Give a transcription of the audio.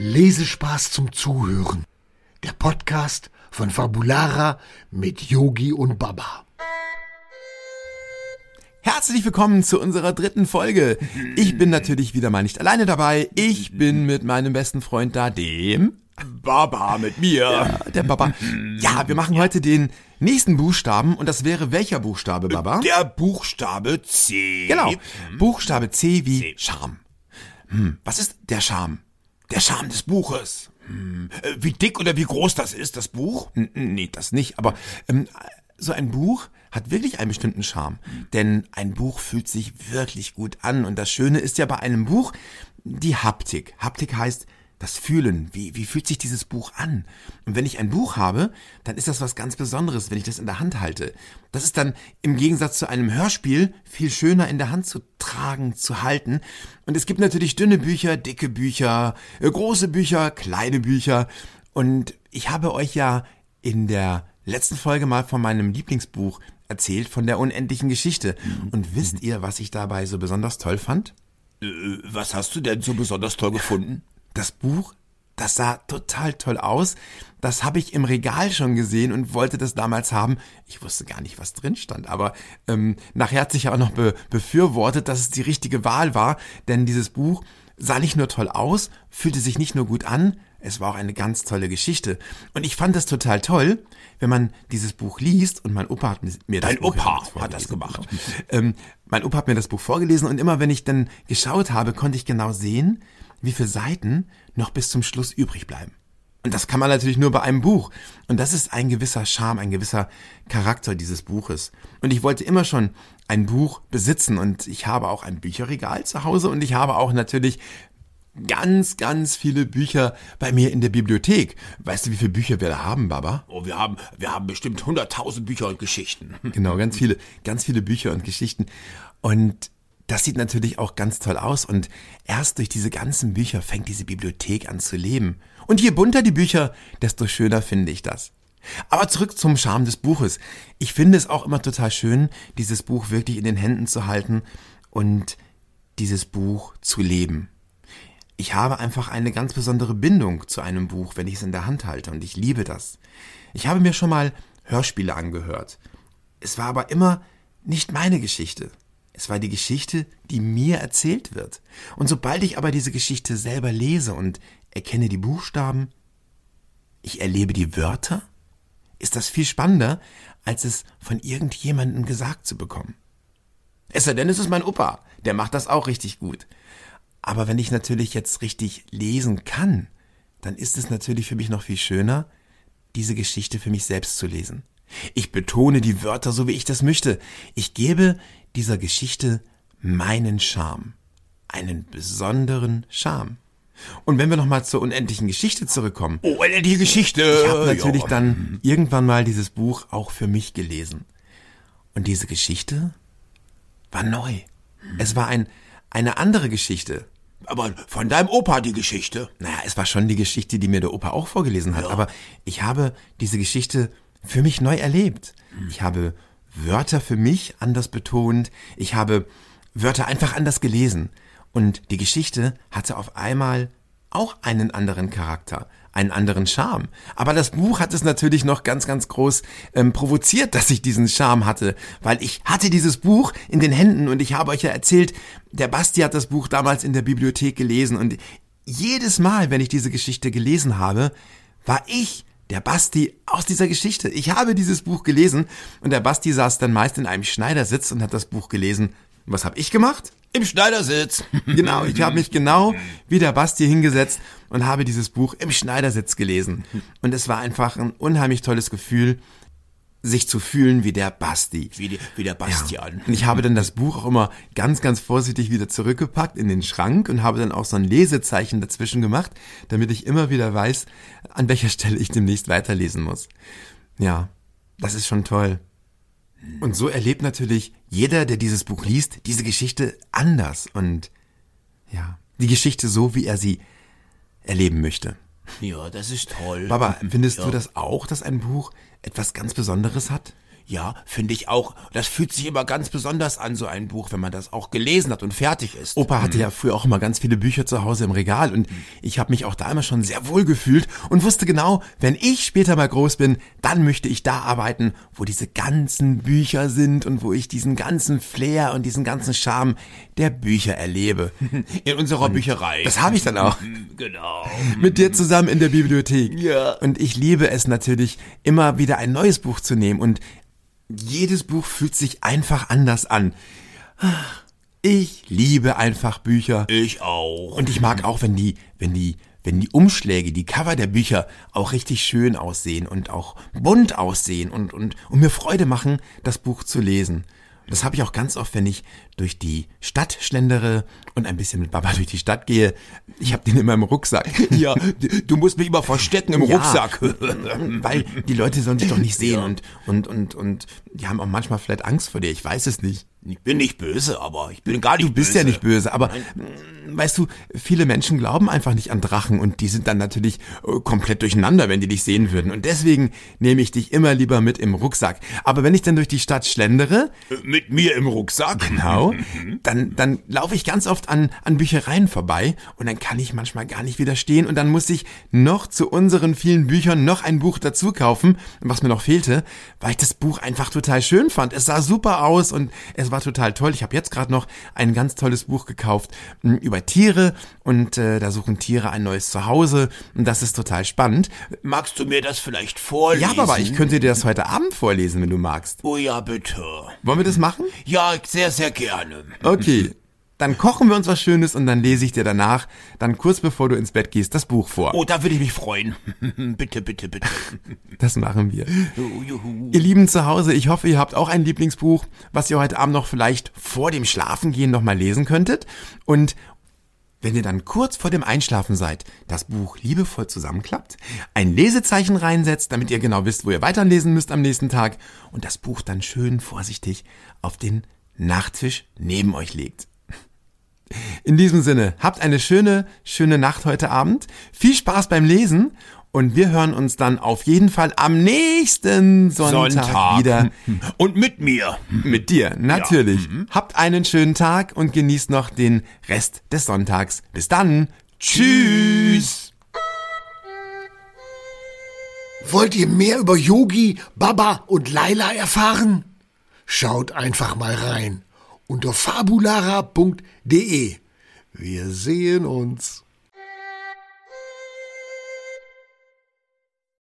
Lesespaß zum Zuhören. Der Podcast von Fabulara mit Yogi und Baba. Herzlich willkommen zu unserer dritten Folge. Ich bin natürlich wieder mal nicht alleine dabei. Ich bin mit meinem besten Freund da, dem Baba mit mir. Ja, der Baba. Ja, wir machen heute den nächsten Buchstaben und das wäre welcher Buchstabe, Baba? Der Buchstabe C. Genau. Buchstabe C wie C. Charme. Hm, was ist der Charme? Der Charme des Buches. Äh, wie dick oder wie groß das ist, das Buch? Nee, das nicht. Aber ähm, so ein Buch hat wirklich einen bestimmten Charme. Denn ein Buch fühlt sich wirklich gut an. Und das Schöne ist ja bei einem Buch die Haptik. Haptik heißt, das Fühlen, wie, wie fühlt sich dieses Buch an? Und wenn ich ein Buch habe, dann ist das was ganz Besonderes, wenn ich das in der Hand halte. Das ist dann im Gegensatz zu einem Hörspiel viel schöner in der Hand zu tragen, zu halten. Und es gibt natürlich dünne Bücher, dicke Bücher, äh, große Bücher, kleine Bücher. Und ich habe euch ja in der letzten Folge mal von meinem Lieblingsbuch erzählt, von der unendlichen Geschichte. Und wisst ihr, was ich dabei so besonders toll fand? Äh, was hast du denn so besonders toll gefunden? Das Buch, das sah total toll aus. Das habe ich im Regal schon gesehen und wollte das damals haben. Ich wusste gar nicht, was drin stand, aber ähm, nachher hat sich ja auch noch be befürwortet, dass es die richtige Wahl war, denn dieses Buch sah nicht nur toll aus, fühlte sich nicht nur gut an, es war auch eine ganz tolle Geschichte. Und ich fand das total toll, wenn man dieses Buch liest und mein Opa hat mir das Dein Buch Opa hat das gemacht. Genau. Ähm, mein Opa hat mir das Buch vorgelesen und immer wenn ich dann geschaut habe, konnte ich genau sehen, wie viele Seiten noch bis zum Schluss übrig bleiben. Und das kann man natürlich nur bei einem Buch. Und das ist ein gewisser Charme, ein gewisser Charakter dieses Buches. Und ich wollte immer schon ein Buch besitzen und ich habe auch ein Bücherregal zu Hause und ich habe auch natürlich ganz, ganz viele Bücher bei mir in der Bibliothek. Weißt du, wie viele Bücher wir da haben, Baba? Oh, wir haben, wir haben bestimmt 100.000 Bücher und Geschichten. Genau, ganz viele, ganz viele Bücher und Geschichten. Und das sieht natürlich auch ganz toll aus und erst durch diese ganzen Bücher fängt diese Bibliothek an zu leben. Und je bunter die Bücher, desto schöner finde ich das. Aber zurück zum Charme des Buches. Ich finde es auch immer total schön, dieses Buch wirklich in den Händen zu halten und dieses Buch zu leben. Ich habe einfach eine ganz besondere Bindung zu einem Buch, wenn ich es in der Hand halte und ich liebe das. Ich habe mir schon mal Hörspiele angehört. Es war aber immer nicht meine Geschichte. Es war die Geschichte, die mir erzählt wird. Und sobald ich aber diese Geschichte selber lese und erkenne die Buchstaben, ich erlebe die Wörter, ist das viel spannender, als es von irgendjemandem gesagt zu bekommen. Es sei denn, es ist mein Opa, der macht das auch richtig gut. Aber wenn ich natürlich jetzt richtig lesen kann, dann ist es natürlich für mich noch viel schöner, diese Geschichte für mich selbst zu lesen. Ich betone die Wörter so, wie ich das möchte. Ich gebe dieser Geschichte meinen Charme. Einen besonderen Charme. Und wenn wir nochmal zur unendlichen Geschichte zurückkommen. Oh, unendliche Geschichte! Ich habe natürlich ja. dann irgendwann mal dieses Buch auch für mich gelesen. Und diese Geschichte war neu. Es war ein, eine andere Geschichte. Aber von deinem Opa die Geschichte? Naja, es war schon die Geschichte, die mir der Opa auch vorgelesen hat. Ja. Aber ich habe diese Geschichte für mich neu erlebt. Ich habe Wörter für mich anders betont. Ich habe Wörter einfach anders gelesen. Und die Geschichte hatte auf einmal auch einen anderen Charakter, einen anderen Charme. Aber das Buch hat es natürlich noch ganz, ganz groß ähm, provoziert, dass ich diesen Charme hatte, weil ich hatte dieses Buch in den Händen und ich habe euch ja erzählt, der Basti hat das Buch damals in der Bibliothek gelesen und jedes Mal, wenn ich diese Geschichte gelesen habe, war ich der Basti aus dieser Geschichte. Ich habe dieses Buch gelesen und der Basti saß dann meist in einem Schneidersitz und hat das Buch gelesen. Was habe ich gemacht? Im Schneidersitz. Genau, ich habe mich genau wie der Basti hingesetzt und habe dieses Buch im Schneidersitz gelesen. Und es war einfach ein unheimlich tolles Gefühl, sich zu fühlen wie der Basti. Wie, die, wie der Bastian. Ja. Und ich habe dann das Buch auch immer ganz, ganz vorsichtig wieder zurückgepackt in den Schrank und habe dann auch so ein Lesezeichen dazwischen gemacht, damit ich immer wieder weiß, an welcher Stelle ich demnächst weiterlesen muss. Ja, das ist schon toll. Und so erlebt natürlich jeder, der dieses Buch liest, diese Geschichte anders und ja, die Geschichte so, wie er sie erleben möchte. Ja, das ist toll. Baba, findest ja. du das auch, dass ein Buch etwas ganz Besonderes hat? Ja, finde ich auch. Das fühlt sich immer ganz besonders an, so ein Buch, wenn man das auch gelesen hat und fertig ist. Opa hatte ja früher auch immer ganz viele Bücher zu Hause im Regal und ich habe mich auch da immer schon sehr wohl gefühlt und wusste genau, wenn ich später mal groß bin, dann möchte ich da arbeiten, wo diese ganzen Bücher sind und wo ich diesen ganzen Flair und diesen ganzen Charme der Bücher erlebe. In unserer Bücherei. Das habe ich dann auch. Genau. Mit dir zusammen in der Bibliothek. Ja. Und ich liebe es natürlich, immer wieder ein neues Buch zu nehmen und jedes Buch fühlt sich einfach anders an. Ich liebe einfach Bücher. Ich auch. Und ich mag auch, wenn die, wenn die, wenn die Umschläge, die Cover der Bücher auch richtig schön aussehen und auch bunt aussehen und, und, und mir Freude machen, das Buch zu lesen. Das habe ich auch ganz oft, wenn ich durch die Stadt schlendere und ein bisschen mit Baba durch die Stadt gehe. Ich habe den immer im Rucksack. ja, du musst mich immer verstecken im Ja. Rucksack. Weil die Leute sollen dich doch nicht sehen und, und, und, und die haben auch manchmal vielleicht Angst vor dir. Ich weiß es nicht. Ich bin nicht böse, aber ich bin gar nicht Du bist böse. ja nicht böse, aber mh, weißt du, viele Menschen glauben einfach nicht an Drachen und die sind dann natürlich äh, komplett durcheinander, wenn die dich sehen würden. Und deswegen nehme ich dich immer lieber mit im Rucksack. Aber wenn ich dann durch die Stadt schlendere, Mit mir im Rucksack? genau, dann, dann laufe ich ganz oft an, an Büchereien vorbei und dann kann ich manchmal gar nicht widerstehen und dann muss ich noch zu unseren vielen Büchern noch ein Buch dazu kaufen, was mir noch fehlte, weil ich das Buch einfach total schön fand. Es sah super aus und es war total toll. Ich habe jetzt gerade noch ein ganz tolles Buch gekauft m, über Tiere und äh, da suchen Tiere ein neues Zuhause und das ist total spannend. Magst du mir das vielleicht vorlesen? Ja, aber ich könnte dir das heute Abend vorlesen, wenn du magst. Oh ja, bitte. Wollen wir das machen? Ja, sehr, sehr gerne. Okay. Dann kochen wir uns was Schönes und dann lese ich dir danach, dann kurz bevor du ins Bett gehst, das Buch vor. Oh, da würde ich mich freuen. bitte, bitte, bitte. Das machen wir. Ihr Lieben zu Hause, ich hoffe, ihr habt auch ein Lieblingsbuch, was ihr heute Abend noch vielleicht vor dem Schlafengehen noch mal lesen könntet. Und wenn ihr dann kurz vor dem Einschlafen seid, das Buch liebevoll zusammenklappt, ein Lesezeichen reinsetzt, damit ihr genau wisst, wo ihr weiterlesen müsst am nächsten Tag und das Buch dann schön vorsichtig auf den Nachttisch neben euch legt. In diesem Sinne, habt eine schöne, schöne Nacht heute Abend. Viel Spaß beim Lesen und wir hören uns dann auf jeden Fall am nächsten Sonntag, Sonntag. wieder Und mit mir. mit dir. Natürlich. Habt einen schönen Tag und genießt noch den Rest des Sonntags. Bis dann. Tschüss. Wollt ihr mehr über Yogi, Baba und Laila erfahren? Schaut einfach mal rein unter fabulara.de. Wir sehen uns.